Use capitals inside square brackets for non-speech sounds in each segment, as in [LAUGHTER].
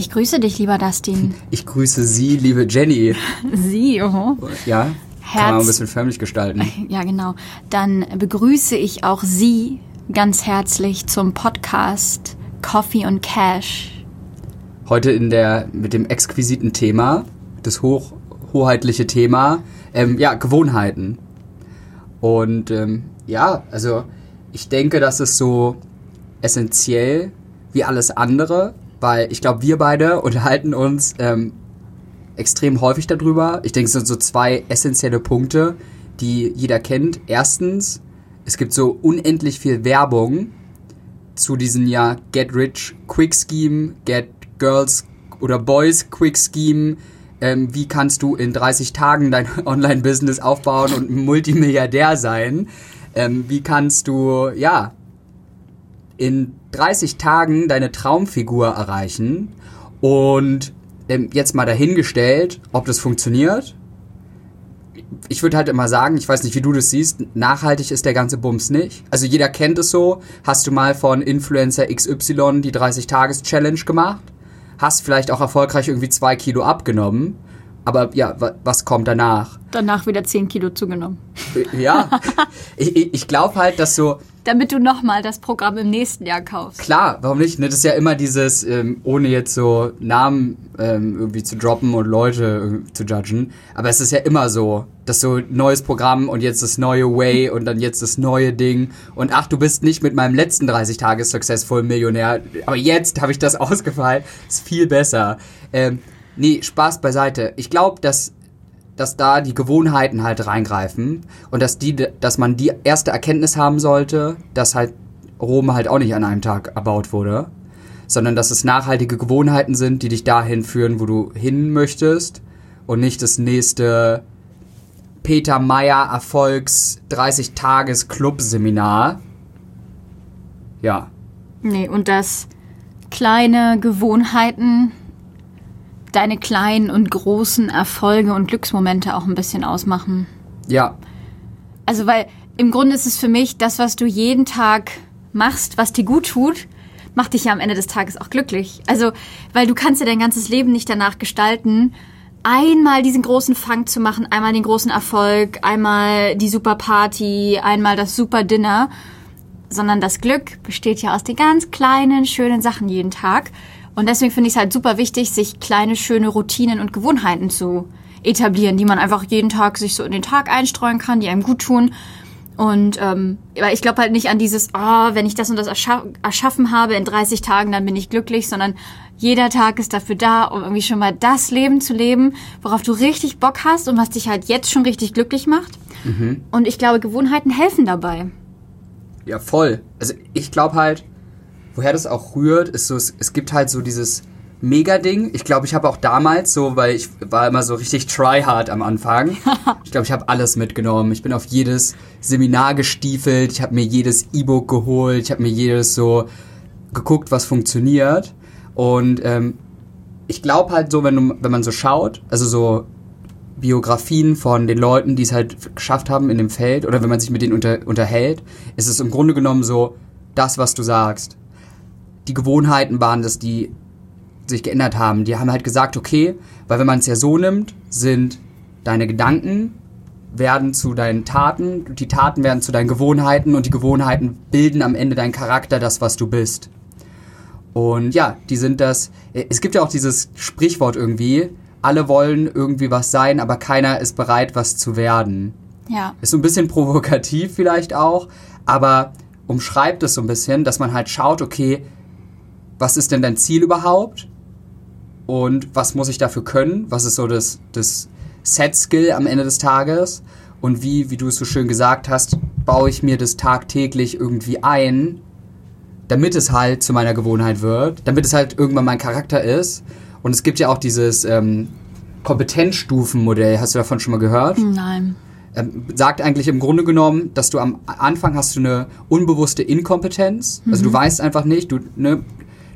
Ich grüße dich, lieber Dustin. [LAUGHS] Ich grüße Sie, liebe Jenny. [LAUGHS] Sie, oh. Ja, Herz. kann man ein bisschen förmlich gestalten. [LAUGHS] Ja, genau. Dann begrüße ich auch Sie ganz herzlich zum Podcast Coffee und Cash. Heute in der mit dem exquisiten Thema, das hoch, hoheitliche Thema, ähm, ja, Gewohnheiten. Und ähm, ja, also ich denke, das ist so essentiell wie alles andere, weil ich glaube, wir beide unterhalten uns ähm, extrem häufig darüber. Ich denke, es sind so zwei essentielle Punkte, die jeder kennt. Erstens, es gibt so unendlich viel Werbung zu diesen ja Get Rich Quick Scheme, Get Girls oder Boys Quick Scheme. Ähm, wie kannst du in 30 Tagen dein [LAUGHS] Online-Business aufbauen und Multimilliardär sein? Ähm, wie kannst du, ja, in 30 Tagen deine Traumfigur erreichen? Und ähm, jetzt mal dahingestellt, ob das funktioniert. Ich würde halt immer sagen, ich weiß nicht, wie du das siehst, nachhaltig ist der ganze Bums nicht. Also jeder kennt es so. Hast du mal von Influencer XY die 30-Tages-Challenge gemacht? Hast vielleicht auch erfolgreich irgendwie zwei Kilo abgenommen. Aber ja, wa- was kommt danach? Danach wieder 10 Kilo zugenommen. Äh, Ja, [LAUGHS] ich, ich, glaube halt, dass so, Damit du nochmal das Programm im nächsten Jahr kaufst. Klar, warum nicht? Ne, das ist ja immer dieses, ähm, ohne jetzt so Namen ähm, irgendwie zu droppen und Leute äh, zu judgen. Aber es ist ja immer so, dass so neues Programm und jetzt das neue Way und dann jetzt das neue Ding. Und ach, du bist nicht mit meinem letzten 30 Tages Successful Millionär. Aber jetzt habe ich das [LAUGHS] ausgefallen. Ist viel besser. Ähm, nee, Spaß beiseite. Ich glaube, dass dass da die Gewohnheiten halt reingreifen und dass die, dass man die erste Erkenntnis haben sollte, dass halt Rom halt auch nicht an einem Tag erbaut wurde, sondern dass es nachhaltige Gewohnheiten sind, die dich dahin führen, wo du hin möchtest und nicht das nächste Peter Meyer Erfolgs 30 Tages Club Seminar. Ja, Nee, und dass kleine Gewohnheiten deine kleinen und großen Erfolge und Glücksmomente auch ein bisschen ausmachen. ja, Also, weil im Grunde ist es für mich, das, was du jeden Tag machst, was dir gut tut, macht dich ja am Ende des Tages auch glücklich. Also, weil du kannst ja dein ganzes Leben nicht danach gestalten, einmal diesen großen Fang zu machen, einmal den großen Erfolg, einmal die super Party, einmal das super Dinner, sondern das Glück besteht ja aus den ganz kleinen, schönen Sachen jeden Tag. Und deswegen finde ich es halt super wichtig, sich kleine, schöne Routinen und Gewohnheiten zu etablieren, die man einfach jeden Tag sich so in den Tag einstreuen kann, die einem gut tun. Und ähm, ich glaube halt nicht an dieses, oh, wenn ich das und das erscha erschaffen habe in 30 Tagen, dann bin ich glücklich, sondern jeder Tag ist dafür da, um irgendwie schon mal das Leben zu leben, worauf du richtig Bock hast und was dich halt jetzt schon richtig glücklich macht. Und ich glaube, Gewohnheiten helfen dabei. Ja, voll. Also ich glaube halt, woher das auch rührt, ist so, es, es gibt halt so dieses Mega-Ding. Ich glaube, ich habe auch damals so, weil ich war immer so richtig tryhard am Anfang. [LAUGHS] ich glaube, ich habe alles mitgenommen. Ich bin auf jedes Seminar gestiefelt. Ich habe mir jedes E-Book geholt. Ich habe mir jedes so geguckt, was funktioniert. Und ähm, ich glaube halt so, wenn, du, wenn man so schaut, also so Biografien von den Leuten, die es halt geschafft haben in dem Feld oder wenn man sich mit denen unter, unterhält, ist es im Grunde genommen so das, was du sagst. Die Gewohnheiten waren das, die sich geändert haben. Die haben halt gesagt, okay, weil wenn man es ja so nimmt, sind deine Gedanken werden zu deinen Taten, die Taten werden zu deinen Gewohnheiten und die Gewohnheiten bilden am Ende deinen Charakter, das, was du bist. Und ja, die sind das. Es gibt ja auch dieses Sprichwort irgendwie, alle wollen irgendwie was sein, aber keiner ist bereit, was zu werden. Ja. Ist so ein bisschen provokativ vielleicht auch, aber umschreibt es so ein bisschen, dass man halt schaut, okay, was ist denn dein Ziel überhaupt? Und was muss ich dafür können? Was ist so das, das Set-Skill am Ende des Tages? Und wie, wie du es so schön gesagt hast, baue ich mir das tagtäglich irgendwie ein, damit es halt zu meiner Gewohnheit wird, damit es halt irgendwann mein Charakter ist. Und es gibt ja auch dieses ähm, Kompetenzstufenmodell, hast du davon schon mal gehört? Nein. ähm, sagt eigentlich im Grunde genommen, dass du am Anfang hast du eine unbewusste Inkompetenz. Also du weißt einfach nicht, du, ne,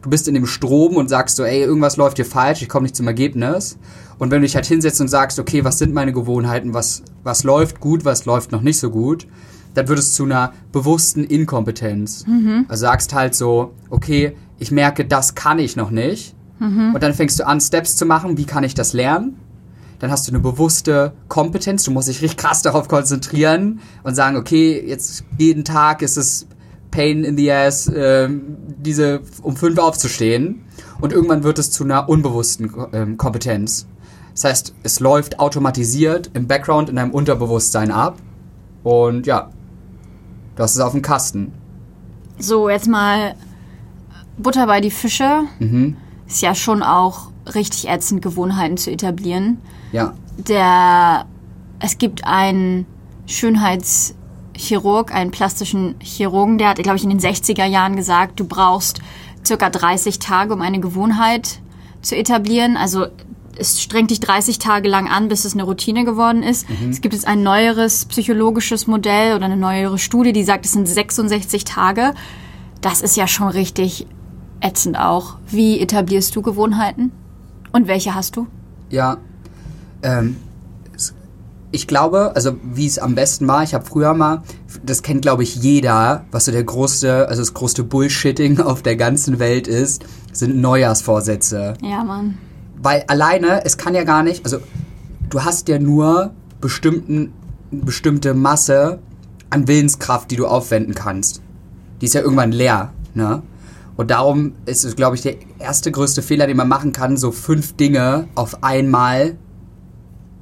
du bist in dem Strom und sagst so, ey, irgendwas läuft hier falsch, ich komme nicht zum Ergebnis. Und wenn du dich halt hinsetzt und sagst, okay, was sind meine Gewohnheiten, was, was läuft gut, was läuft noch nicht so gut, dann wird es zu einer bewussten Inkompetenz. Also sagst halt so, okay, ich merke, das kann ich noch nicht. Und dann fängst du an, Steps zu machen, wie kann ich das lernen? Dann hast du eine bewusste Kompetenz, du musst dich richtig krass darauf konzentrieren und sagen, okay, jetzt jeden Tag ist es Pain in the Ass, ähm, diese um fünf aufzustehen. Und irgendwann wird es zu einer unbewussten ähm, Kompetenz. Das heißt, es läuft automatisiert im Background in deinem Unterbewusstsein ab. Und ja, das ist auf dem Kasten. So, jetzt mal Butter bei die Fische. Mhm. Ist ja schon auch richtig ätzend, Gewohnheiten zu etablieren. Ja. Der, es gibt einen Schönheitschirurg, einen plastischen Chirurgen, der hat, glaube ich, in den 60er Jahren gesagt, du brauchst circa 30 Tage, um eine Gewohnheit zu etablieren. Also es strengt dich 30 Tage lang an, bis es eine Routine geworden ist. Es gibt jetzt ein neueres psychologisches Modell oder eine neuere Studie, die sagt, es sind 66 Tage. Das ist ja schon richtig ätzend auch. Wie etablierst du Gewohnheiten? Und welche hast du? Ja. Ähm, ich glaube, also wie es am besten war, ich habe früher mal, das kennt glaube ich jeder, was so der größte, also das größte Bullshitting auf der ganzen Welt ist, sind Neujahrsvorsätze. Ja, Mann. Weil alleine, es kann ja gar nicht, also du hast ja nur bestimmten, bestimmte Masse an Willenskraft, die du aufwenden kannst. Die ist ja irgendwann leer, ne? Und darum ist es, glaube ich, der erste größte Fehler, den man machen kann, so fünf Dinge auf einmal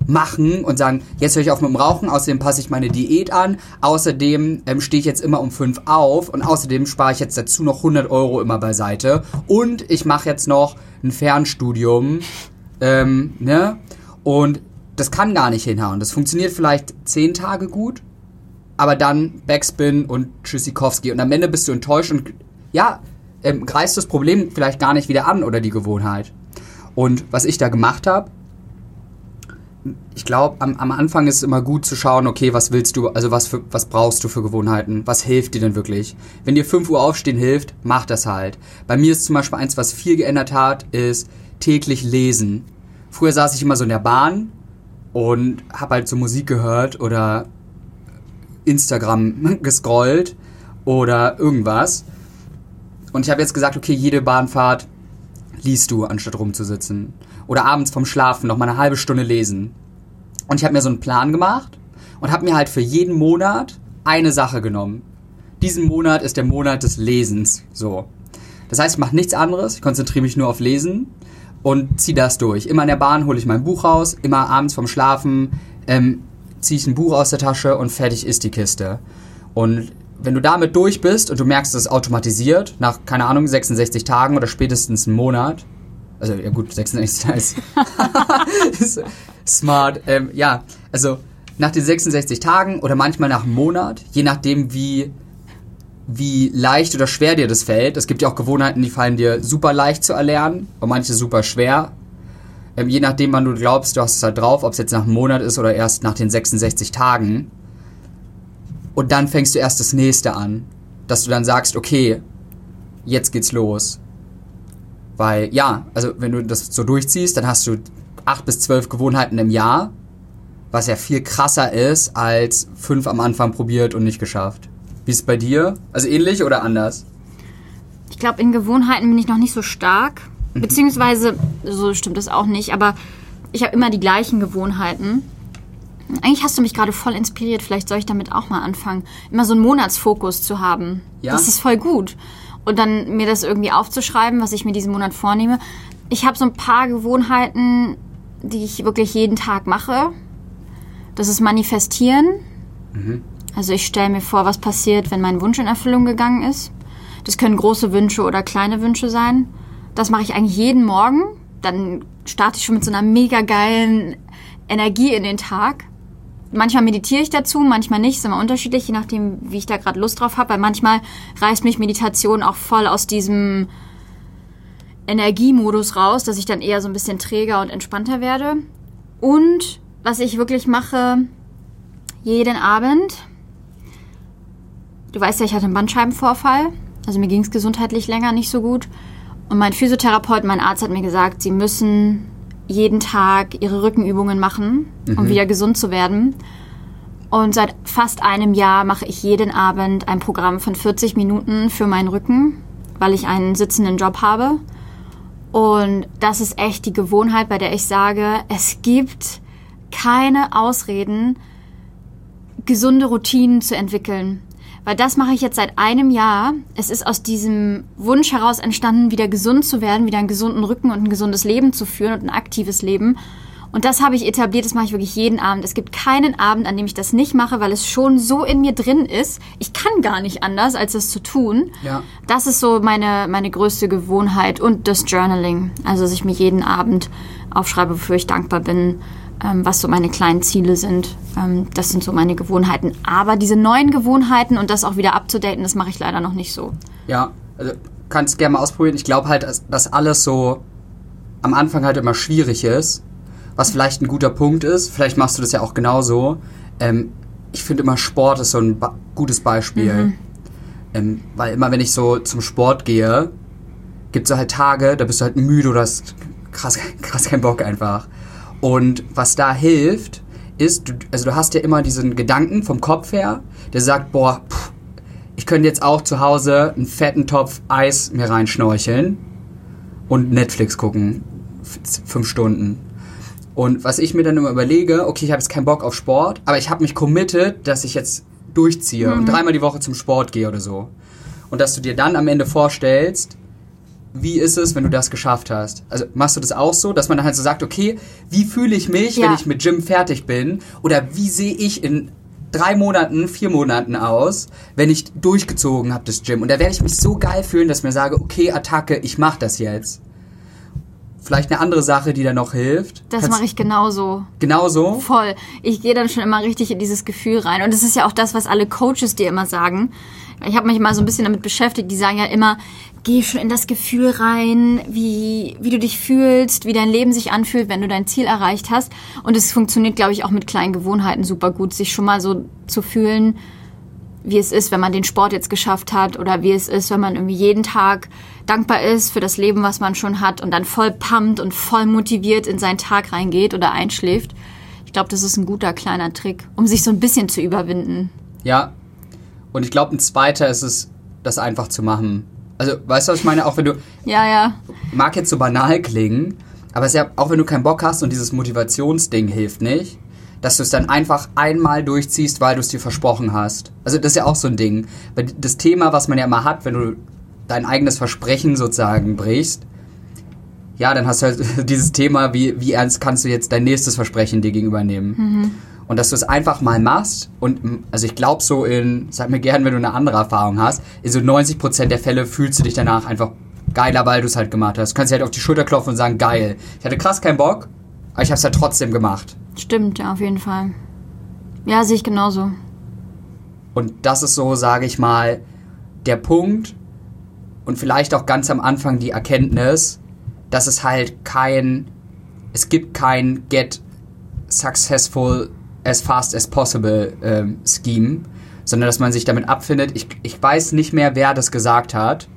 machen und sagen, jetzt höre ich auf mit dem Rauchen, außerdem passe ich meine Diät an, außerdem ähm, stehe ich jetzt immer um fünf auf und außerdem spare ich jetzt dazu noch 100 Euro immer beiseite und ich mache jetzt noch ein Fernstudium, ähm, ne? Und das kann gar nicht hinhauen. Das funktioniert vielleicht zehn Tage gut, aber dann Backspin und Tschüssikowski und am Ende bist du enttäuscht und ja, ähm, greifst das Problem vielleicht gar nicht wieder an oder die Gewohnheit. Und was ich da gemacht habe, ich glaube, am, am Anfang ist es immer gut zu schauen, okay, was willst du, also was, für, was brauchst du für Gewohnheiten? Was hilft dir denn wirklich? Wenn dir 5 Uhr aufstehen hilft, mach das halt. Bei mir ist zum Beispiel eins, was viel geändert hat, ist täglich lesen. Früher saß ich immer so in der Bahn und habe halt so Musik gehört oder Instagram [LAUGHS] gescrollt oder irgendwas. Und ich habe jetzt gesagt, okay, jede Bahnfahrt liest du, anstatt rumzusitzen. Oder abends vom Schlafen noch mal eine halbe Stunde lesen. Und ich habe mir so einen Plan gemacht und habe mir halt für jeden Monat eine Sache genommen. Diesen Monat ist der Monat des Lesens. So. Das heißt, ich mache nichts anderes, ich konzentriere mich nur auf Lesen und ziehe das durch. Immer in der Bahn hole ich mein Buch raus, immer abends vom Schlafen ähm, ziehe ich ein Buch aus der Tasche und fertig ist die Kiste. Und wenn du damit durch bist und du merkst, es ist automatisiert, nach, keine Ahnung, 66 Tagen oder spätestens einem Monat, also ja gut, 66 Tage [LAUGHS] ist, smart, ähm, ja, also nach den 66 Tagen oder manchmal nach einem Monat, je nachdem wie, wie leicht oder schwer dir das fällt. Es gibt ja auch Gewohnheiten, die fallen dir super leicht zu erlernen und manche super schwer. Ähm, je nachdem, wann du glaubst, du hast es halt drauf, ob es jetzt nach einem Monat ist oder erst nach den 66 Tagen. Und dann fängst du erst das nächste an. Dass du dann sagst, okay, jetzt geht's los. Weil, ja, also wenn du das so durchziehst, dann hast du acht bis zwölf Gewohnheiten im Jahr, was ja viel krasser ist als fünf am Anfang probiert und nicht geschafft. Wie ist es bei dir? Also ähnlich oder anders? Ich glaube, in Gewohnheiten bin ich noch nicht so stark. Beziehungsweise, so stimmt das auch nicht, aber ich habe immer die gleichen Gewohnheiten. Eigentlich hast du mich gerade voll inspiriert. Vielleicht soll ich damit auch mal anfangen, immer so einen Monatsfokus zu haben. Ja? Das ist voll gut. Und dann mir das irgendwie aufzuschreiben, was ich mir diesen Monat vornehme. Ich habe so ein paar Gewohnheiten, die ich wirklich jeden Tag mache. Das ist Manifestieren. Also ich stelle mir vor, was passiert, wenn mein Wunsch in Erfüllung gegangen ist. Das können große Wünsche oder kleine Wünsche sein. Das mache ich eigentlich jeden Morgen. Dann starte ich schon mit so einer mega geilen Energie in den Tag. Manchmal meditiere ich dazu, manchmal nicht, ist immer unterschiedlich, je nachdem, wie ich da gerade Lust drauf habe. Weil manchmal reißt mich Meditation auch voll aus diesem Energiemodus raus, dass ich dann eher so ein bisschen träger und entspannter werde. Und was ich wirklich mache, jeden Abend, du weißt ja, ich hatte einen Bandscheibenvorfall, also mir ging es gesundheitlich länger nicht so gut. Und mein Physiotherapeut, mein Arzt hat mir gesagt, sie müssen jeden Tag ihre Rückenübungen machen, um wieder gesund zu werden. Und seit fast einem Jahr mache ich jeden Abend ein Programm von 40 Minuten für meinen Rücken, weil ich einen sitzenden Job habe. Und das ist echt die Gewohnheit, bei der ich sage, es gibt keine Ausreden, gesunde Routinen zu entwickeln. Weil das mache ich jetzt seit einem Jahr. Es ist aus diesem Wunsch heraus entstanden, wieder gesund zu werden, wieder einen gesunden Rücken und ein gesundes Leben zu führen und ein aktives Leben. Und das habe ich etabliert, das mache ich wirklich jeden Abend. Es gibt keinen Abend, an dem ich das nicht mache, weil es schon so in mir drin ist. Ich kann gar nicht anders, als das zu tun. Ja. Das ist so meine, meine größte Gewohnheit. Und das Journaling. Also, dass ich mir jeden Abend aufschreibe, wofür ich dankbar bin, was so meine kleinen Ziele sind. Ähm, das sind so meine Gewohnheiten. Aber diese neuen Gewohnheiten und das auch wieder abzudaten, das mache ich leider noch nicht so. Ja, also kannst gerne mal ausprobieren. Ich glaube halt, dass, alles so am Anfang halt immer schwierig ist. Was vielleicht ein guter Punkt ist, vielleicht machst du das ja auch genauso. Ähm, ich finde immer Sport ist so ein gutes Beispiel. Ähm, weil immer wenn ich so zum Sport gehe, gibt es halt Tage, da bist du halt müde oder hast krass, [LAUGHS] krass keinen Bock einfach. Und was da hilft, ist, du, also du hast ja immer diesen Gedanken vom Kopf her, der sagt, boah, pff, ich könnte jetzt auch zu Hause einen fetten Topf Eis mir reinschnorcheln und Netflix gucken. Fünf Stunden. Und was ich mir dann immer überlege, okay, ich habe jetzt keinen Bock auf Sport, aber ich habe mich committed, dass ich jetzt durchziehe und dreimal die Woche zum Sport gehe oder so. Und dass du dir dann am Ende vorstellst, wie ist es, wenn du das geschafft hast? Also machst du das auch so, dass man dann halt so sagt, okay, wie fühle ich mich, Ja. wenn ich mit Gym fertig bin? Oder wie sehe ich in drei Monaten, vier Monaten aus, wenn ich durchgezogen habe das Gym? Und da werde ich mich so geil fühlen, dass ich mir sage, okay, Attacke, ich mach das jetzt. Vielleicht eine andere Sache, die da noch hilft. Das mache ich genauso. Genauso. Voll. Ich gehe dann schon immer richtig in dieses Gefühl rein. Und das ist ja auch das, was alle Coaches dir immer sagen. Ich habe mich mal so ein bisschen damit beschäftigt. Die sagen ja immer, geh schon in das Gefühl rein, wie, wie du dich fühlst, wie dein Leben sich anfühlt, wenn du dein Ziel erreicht hast. Und es funktioniert, glaube ich, auch mit kleinen Gewohnheiten super gut, sich schon mal so zu fühlen, wie es ist, wenn man den Sport jetzt geschafft hat oder wie es ist, wenn man irgendwie jeden Tag dankbar ist für das Leben, was man schon hat und dann voll pumpt und voll motiviert in seinen Tag reingeht oder einschläft. Ich glaube, das ist ein guter kleiner Trick, um sich so ein bisschen zu überwinden. Ja. Und ich glaube, ein zweiter ist es, das einfach zu machen. Also, weißt du, was ich meine? Auch wenn du, Ja, ja. mag jetzt so banal klingen, aber es ist ja, auch wenn du keinen Bock hast und dieses Motivationsding hilft nicht, dass du es dann einfach einmal durchziehst, weil du es dir versprochen hast. Also das ist ja auch so ein Ding. Weil das Thema, was man ja immer hat, wenn du dein eigenes Versprechen sozusagen brichst, ja, dann hast du halt [LAUGHS] dieses Thema, wie, wie ernst kannst du jetzt dein nächstes Versprechen dir gegenüber nehmen. Und dass du es einfach mal machst und also ich glaube so in, sag mir gern, wenn du eine andere Erfahrung hast, in so 90% der Fälle fühlst du dich danach einfach geiler, weil du es halt gemacht hast. Du kannst dir halt auf die Schulter klopfen und sagen, geil. Ich hatte krass keinen Bock, aber ich habe es halt trotzdem gemacht. Stimmt, ja, auf jeden Fall. Ja, sehe ich genauso. Und das ist so, sage ich mal, der Punkt und vielleicht auch ganz am Anfang die Erkenntnis, dass es halt kein, es gibt kein Get Successful as fast as possible ähm, Scheme, sondern dass man sich damit abfindet. Ich, ich weiß nicht mehr, wer das gesagt hat,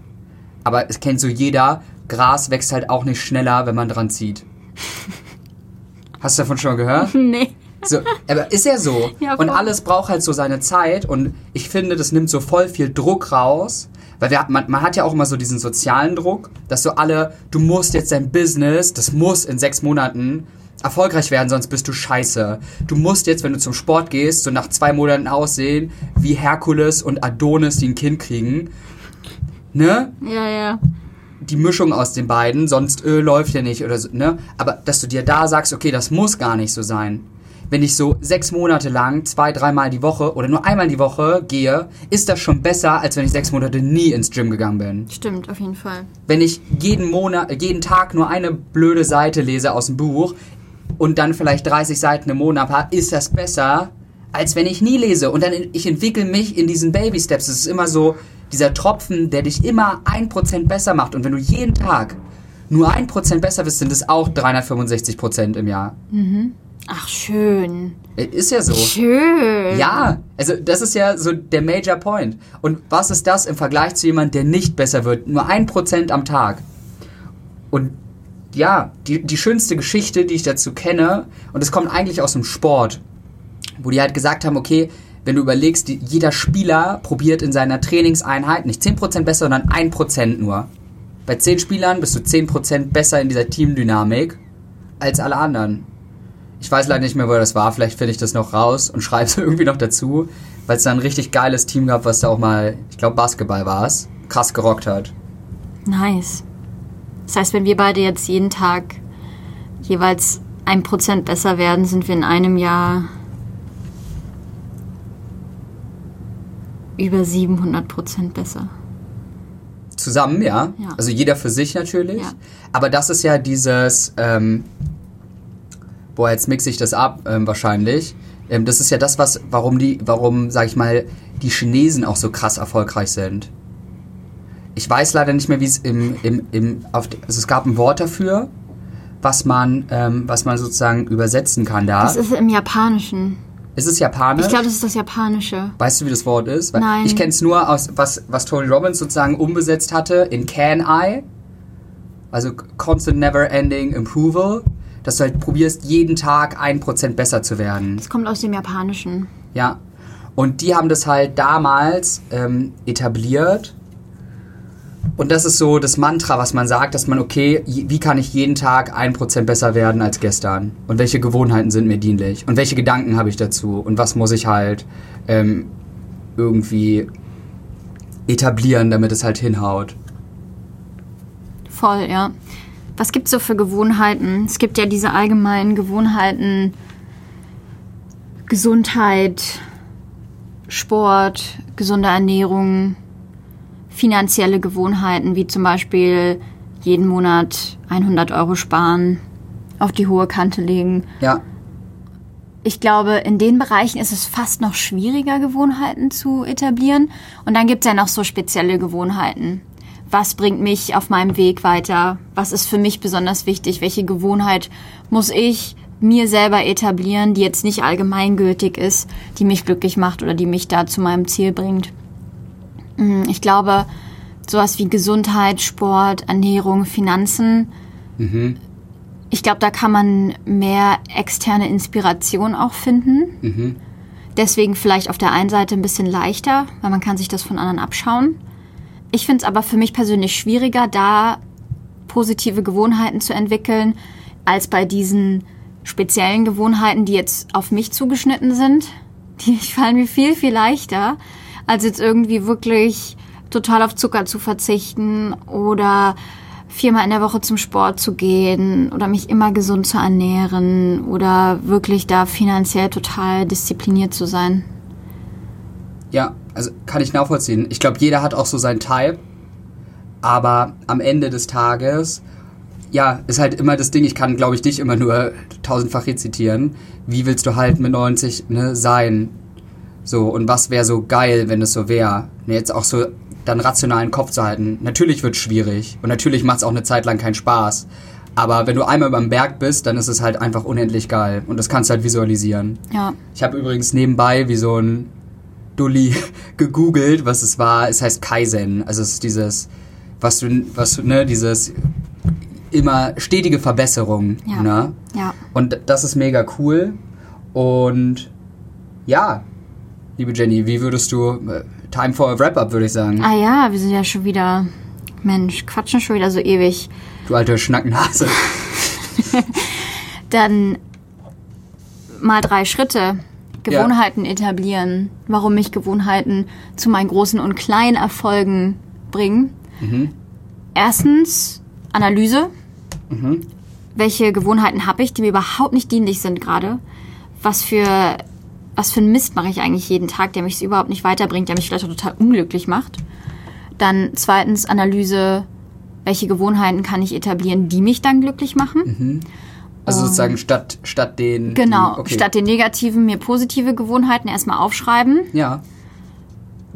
aber es kennt so jeder, Gras wächst halt auch nicht schneller, wenn man dran zieht. [LAUGHS] Hast du davon schon mal gehört? [LAUGHS] nee. So, aber ist ja so. [LAUGHS] Ja, und alles braucht halt so seine Zeit und ich finde, das nimmt so voll viel Druck raus. Weil wir, man, man hat ja auch immer so diesen sozialen Druck, dass so alle, du musst jetzt dein Business, das muss in sechs Monaten erfolgreich werden, sonst bist du scheiße. Du musst jetzt, wenn du zum Sport gehst, so nach zwei Monaten aussehen wie Herkules und Adonis, die ein Kind kriegen. Ne? Ja, ja. die Mischung aus den beiden, sonst äh, läuft ja nicht oder so, ne? Aber dass du dir da sagst, okay, das muss gar nicht so sein. Wenn ich so sechs Monate lang zwei, dreimal die Woche oder nur einmal die Woche gehe, ist das schon besser, als wenn ich sechs Monate nie ins Gym gegangen bin. Stimmt, auf jeden Fall. Wenn ich jeden Monat, jeden Tag nur eine blöde Seite lese aus dem Buch und dann vielleicht 30 Seiten im Monat habe, ist das besser, als wenn ich nie lese. Und dann ich entwickle mich in diesen Baby Steps. Es ist immer so dieser Tropfen, der dich immer ein Prozent besser macht. Und wenn du jeden Tag nur ein Prozent besser bist, sind es auch 365 Prozent im Jahr. Ach, schön. Äh, Ist ja so. Schön. Ja, also das ist ja so der Major Point. Und was ist das im Vergleich zu jemandem, der nicht besser wird? Nur ein Prozent am Tag. Und ja, die, die schönste Geschichte, die ich dazu kenne, und es kommt eigentlich aus dem Sport, wo die halt gesagt haben, okay, wenn du überlegst, die, jeder Spieler probiert in seiner Trainingseinheit nicht 10% besser, sondern 1% nur. Bei 10 Spielern bist du 10% besser in dieser Teamdynamik als alle anderen. Ich weiß leider nicht mehr, wo das war. Vielleicht finde ich das noch raus und schreibe es [LAUGHS] irgendwie noch dazu, weil es da ein richtig geiles Team gab, was da auch mal, ich glaube Basketball war es, krass gerockt hat. Nice. Das heißt, wenn wir beide jetzt jeden Tag jeweils ein Prozent besser werden, sind wir in einem Jahr über 700 Prozent besser. Zusammen, ja. Ja. Also jeder für sich natürlich. Ja. Aber das ist ja dieses, ähm, boah, jetzt mixe ich das ab ähm, wahrscheinlich. Ähm, das ist ja das, was, warum die, warum, sag ich mal, die Chinesen auch so krass erfolgreich sind. Ich weiß leider nicht mehr, wie es im, im, im, auf, also es gab ein Wort dafür, was man, ähm, was man sozusagen übersetzen kann da. Das ist im Japanischen. ist es japanisch? Ich glaube, das ist das Japanische. Weißt du, wie das Wort ist? Weil Nein. Ich kenne es nur aus, was, was Tony Robbins sozusagen umbesetzt hatte in Can I. Also Constant Never Ending Approval. Dass du halt probierst, jeden Tag ein Prozent besser zu werden. Das kommt aus dem Japanischen. Ja. Und die haben das halt damals ähm, etabliert. Und das ist so das Mantra, was man sagt, dass man, okay, wie kann ich jeden Tag ein Prozent besser werden als gestern? Und welche Gewohnheiten sind mir dienlich? Und welche Gedanken habe ich dazu? Und was muss ich halt ähm, irgendwie etablieren, damit es halt hinhaut? Voll, ja. Was gibt's so für Gewohnheiten? Es gibt ja diese allgemeinen Gewohnheiten Gesundheit, Sport, gesunde Ernährung, finanzielle Gewohnheiten, wie zum Beispiel jeden Monat 100 Euro sparen, auf die hohe Kante legen. Ja, Ich glaube, in den Bereichen ist es fast noch schwieriger, Gewohnheiten zu etablieren. Und dann gibt es ja noch so spezielle Gewohnheiten. Was bringt mich auf meinem Weg weiter? Was ist für mich besonders wichtig? Welche Gewohnheit muss ich mir selber etablieren, die jetzt nicht allgemeingültig ist, die mich glücklich macht oder die mich da zu meinem Ziel bringt? Mm, Ich glaube, sowas wie Gesundheit, Sport, Ernährung, Finanzen, ich glaube, da kann man mehr externe Inspiration auch finden. Deswegen vielleicht auf der einen Seite ein bisschen leichter, weil man kann sich das von anderen abschauen. Ich finde es aber für mich persönlich schwieriger, da positive Gewohnheiten zu entwickeln, als bei diesen speziellen Gewohnheiten, die jetzt auf mich zugeschnitten sind. Die [LAUGHS] fallen mir viel, viel leichter, als jetzt irgendwie wirklich total auf Zucker zu verzichten oder viermal in der Woche zum Sport zu gehen oder mich immer gesund zu ernähren oder wirklich da finanziell total diszipliniert zu sein. Ja, also kann ich nachvollziehen. Ich glaube, jeder hat auch so seinen Type. Aber am Ende des Tages, ja, ist halt immer das Ding, ich kann, glaube ich, dich immer nur tausendfach rezitieren. Wie willst du halt mit 90 ne, sein? So, und was wäre so geil, wenn es so wäre? Ne, jetzt auch so dann rationalen Kopf zu halten. Natürlich wird schwierig. Und natürlich macht es auch eine Zeit lang keinen Spaß. Aber wenn du einmal beim Berg bist, dann ist es halt einfach unendlich geil. Und das kannst du halt visualisieren. Ja. Ich habe übrigens nebenbei wie so ein Dulli [LAUGHS] gegoogelt, was es war. Es heißt Kaizen. Also es ist dieses, was du, was ne, dieses immer stetige Verbesserung. Ja. Ne? Ja. Und das ist mega cool. Und ja, liebe Jenny, wie würdest du, äh, time for a wrap-up, würde ich sagen. Ah ja, wir sind ja schon wieder, Mensch, quatschen schon wieder so ewig. Du alte Schnacknase. [LAUGHS] Dann mal drei Schritte. Gewohnheiten etablieren. Warum mich Gewohnheiten zu meinen großen und kleinen Erfolgen bringen. Erstens Analyse. Welche Gewohnheiten habe ich, die mir überhaupt nicht dienlich sind gerade? Was für was für einen Mist mache ich eigentlich jeden Tag, der mich überhaupt nicht weiterbringt, der mich vielleicht auch total unglücklich macht? Dann zweitens Analyse, welche Gewohnheiten kann ich etablieren, die mich dann glücklich machen? Also sozusagen statt, statt den. Genau, okay. statt den negativen mir positive Gewohnheiten erstmal aufschreiben, Ja.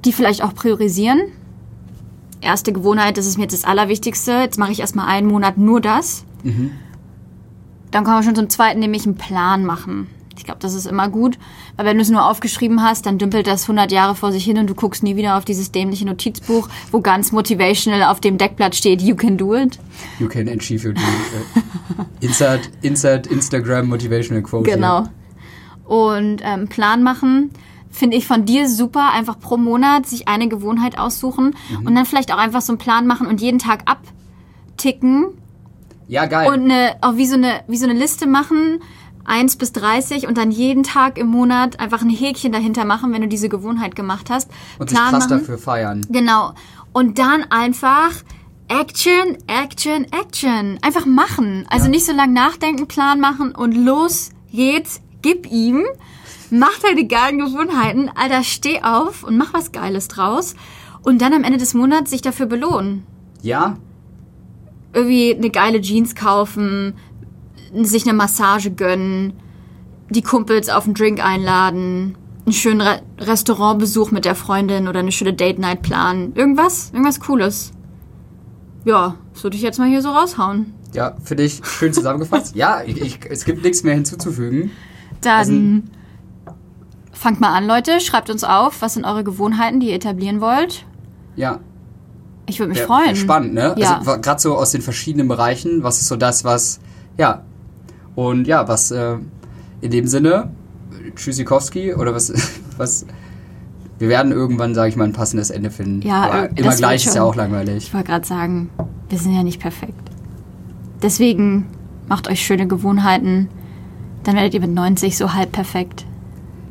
die vielleicht auch priorisieren. Erste Gewohnheit, das ist mir jetzt das Allerwichtigste. Jetzt mache ich erstmal einen Monat nur das. Mhm. Dann kommen wir schon zum zweiten, nämlich einen Plan machen. Ich glaube, das ist immer gut, weil wenn du es nur aufgeschrieben hast, dann dümpelt das 100 Jahre vor sich hin und du guckst nie wieder auf dieses dämliche Notizbuch, wo ganz motivational auf dem Deckblatt steht, you can do it. You can achieve your dream. Äh, insert, insert Instagram Motivational Quote. Genau. Und ähm, Plan machen finde ich von dir super. Einfach pro Monat sich eine Gewohnheit aussuchen und dann vielleicht auch einfach so einen Plan machen und jeden Tag abticken Ja, geil. und eine, auch wie so eine, wie so eine Liste machen, 1 bis 30 und dann jeden Tag im Monat einfach ein Häkchen dahinter machen, wenn du diese Gewohnheit gemacht hast. Und sich krass dafür feiern. Genau. Und dann einfach Action, Action, Action. Einfach machen. Also Ja. nicht so lange nachdenken, Plan machen und los geht's. Gib ihm. Mach deine geilen Gewohnheiten. Alter, steh auf und mach was Geiles draus. Und dann am Ende des Monats sich dafür belohnen. Ja, Irgendwie eine geile Jeans kaufen, sich eine Massage gönnen, die Kumpels auf einen Drink einladen, einen schönen Re Restaurantbesuch mit der Freundin oder eine schöne Date Night planen. Irgendwas, irgendwas Cooles. Ja, das würde ich jetzt mal hier so raushauen. ja, für dich schön zusammengefasst. [LAUGHS] ja, ich, ich, es gibt nichts mehr hinzuzufügen. Dann fangt mal an, Leute. Schreibt uns auf, was sind eure Gewohnheiten, die ihr etablieren wollt. Ja, Ich würde mich wär- freuen. spannend, ne? Ja. Also gerade so aus den verschiedenen Bereichen, was ist so das, was, ja. Und ja, was äh, in dem Sinne, Tschüssikowski oder was, [LAUGHS] was, wir werden irgendwann, sage ich mal, ein passendes Ende finden. Ja, äh, immer gleich ist ja auch langweilig. Ich wollte gerade sagen, wir sind ja nicht perfekt. Deswegen macht euch schöne Gewohnheiten. Dann werdet ihr mit 90 so halb perfekt.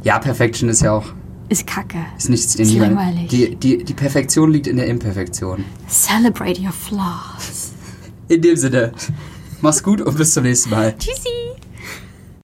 Ja, Perfection ist ja auch, Ist kacke. ist nichts in Ist langweilig. Die, die, die Perfektion liegt in der Imperfektion. Celebrate your flaws. In dem Sinne, mach's gut und bis zum nächsten Mal. Tschüssi.